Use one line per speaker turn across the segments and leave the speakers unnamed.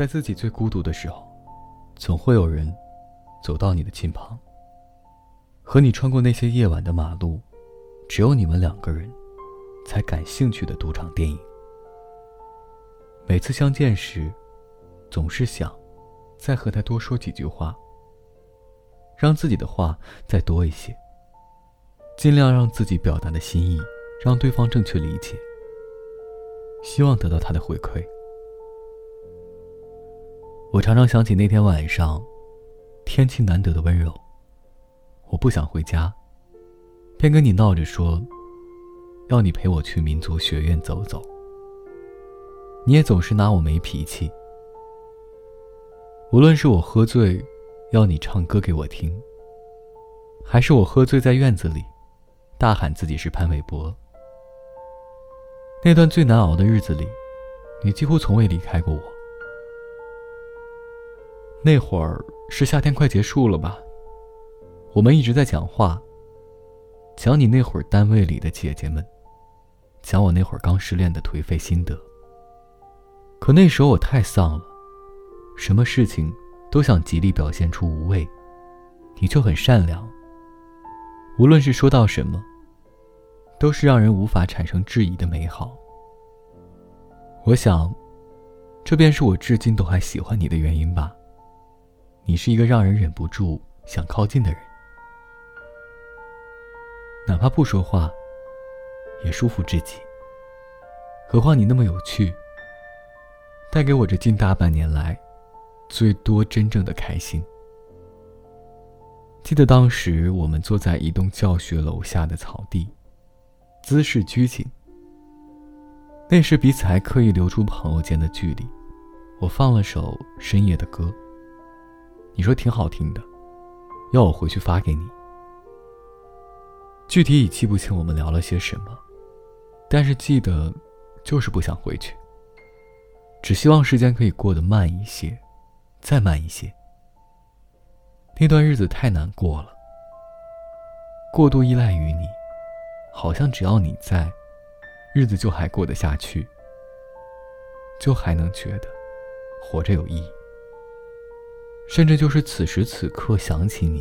在自己最孤独的时候，总会有人走到你的近旁，和你穿过那些夜晚的马路，只有你们两个人才感兴趣的赌场电影。每次相见时，总是想再和他多说几句话，让自己的话再多一些，尽量让自己表达的心意让对方正确理解，希望得到他的回馈。我常常想起那天晚上，天气难得的温柔。我不想回家，便跟你闹着说，要你陪我去民族学院走走。你也总是拿我没脾气。无论是我喝醉，要你唱歌给我听，还是我喝醉在院子里，大喊自己是潘玮柏。那段最难熬的日子里，你几乎从未离开过我。那会儿是夏天快结束了吧？我们一直在讲话，讲你那会儿单位里的姐姐们，讲我那会儿刚失恋的颓废心得。可那时候我太丧了，什么事情都想极力表现出无畏，你就很善良。无论是说到什么，都是让人无法产生质疑的美好。我想，这便是我至今都还喜欢你的原因吧。你是一个让人忍不住想靠近的人，哪怕不说话，也舒服至极。何况你那么有趣，带给我这近大半年来最多真正的开心。记得当时我们坐在一栋教学楼下的草地，姿势拘谨。那时彼此还刻意留出朋友间的距离。我放了首深夜的歌。你说挺好听的，要我回去发给你。具体已记不清我们聊了些什么，但是记得，就是不想回去。只希望时间可以过得慢一些，再慢一些。那段日子太难过了，过度依赖于你，好像只要你在，日子就还过得下去，就还能觉得活着有意义。甚至就是此时此刻想起你，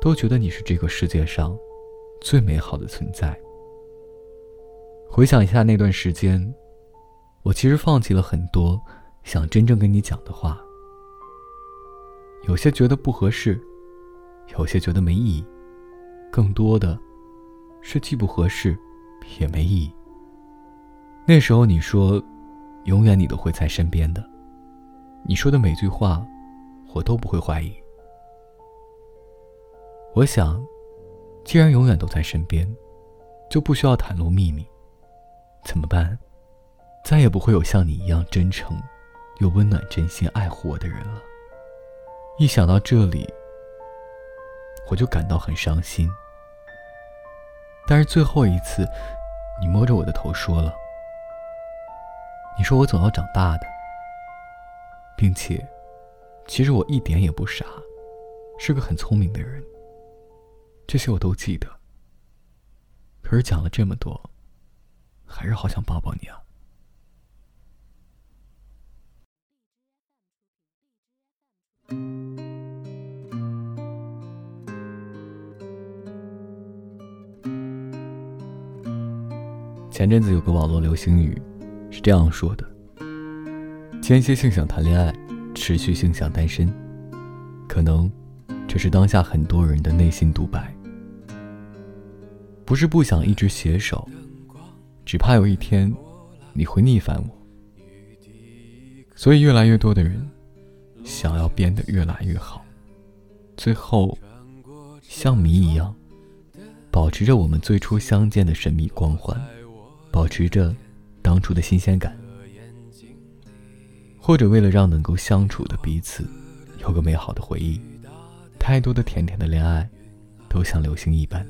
都觉得你是这个世界上最美好的存在。回想一下那段时间，我其实放弃了很多想真正跟你讲的话，有些觉得不合适，有些觉得没意义，更多的是既不合适，也没意义。那时候你说，永远你都会在身边的，你说的每句话。我都不会怀疑。我想，既然永远都在身边，就不需要袒露秘密。怎么办？再也不会有像你一样真诚又温暖、真心爱护我的人了。一想到这里，我就感到很伤心。但是最后一次，你摸着我的头说了：“你说我总要长大的，并且。”其实我一点也不傻，是个很聪明的人。这些我都记得。可是讲了这么多，还是好想抱抱你啊！前阵子有个网络流行语，是这样说的：间歇性想谈恋爱。持续性想单身，可能这是当下很多人的内心独白。不是不想一直携手，只怕有一天你会逆反我。所以越来越多的人想要变得越来越好，最后像谜一样，保持着我们最初相见的神秘光环，保持着当初的新鲜感。或者为了让能够相处的彼此有个美好的回忆，太多的甜甜的恋爱都像流星一般，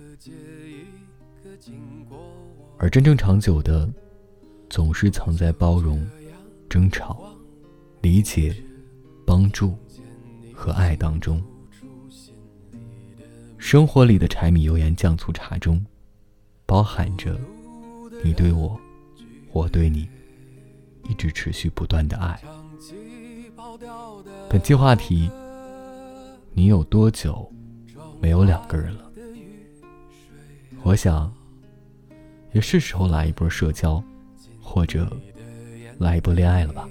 而真正长久的，总是藏在包容、争吵、理解、帮助和爱当中。生活里的柴米油盐酱醋茶中，包含着你对我，我对你，一直持续不断的爱。
本期话题：你有多久没有两个人了？我想，也是时候来一波社交，或者来一波恋爱了吧。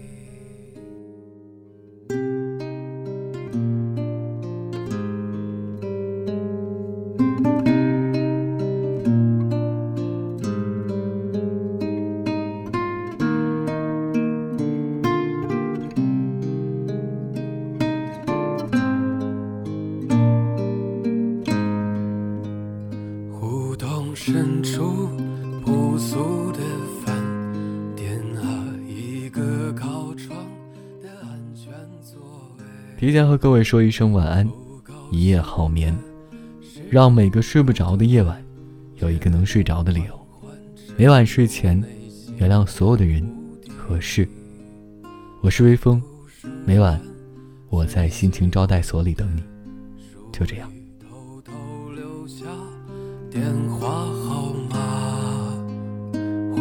深处朴素的饭店啊，一个靠窗的安全座位。提前和各位说一声晚安，一夜好眠，让每个睡不着的夜晚有一个能睡着的理由。每晚睡前，原谅所有的人和事。我是微风，每晚我在心情招待所里等你。就这样。电话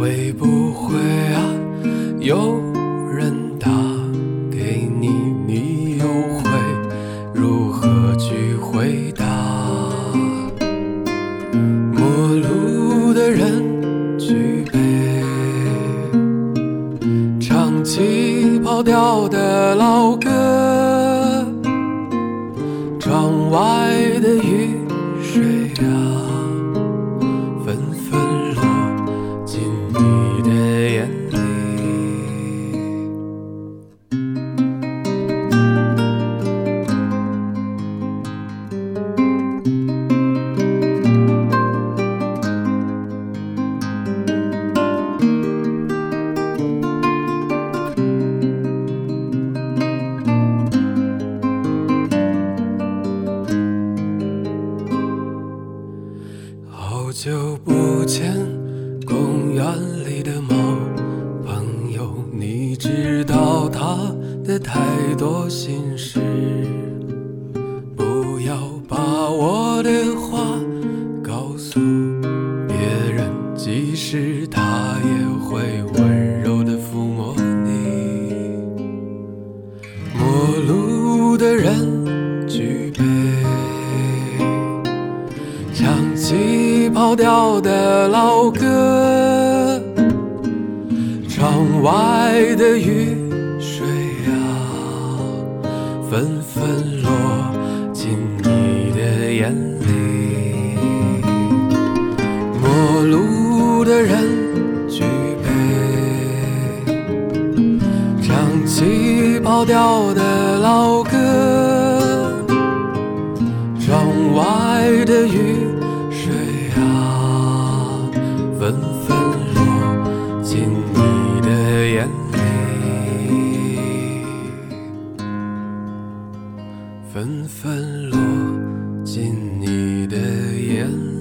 会不会啊？有人打给你，你又会如何去回答？陌路的人举杯，唱起跑调的老歌，你的你知道他的太多心事。不要把我的话告诉别人，即使他也会温柔的抚摸你。陌路的人举杯，唱起。跑调纷纷落进你的眼里。陌路的人举杯，唱起跑调纷纷落进你的眼里。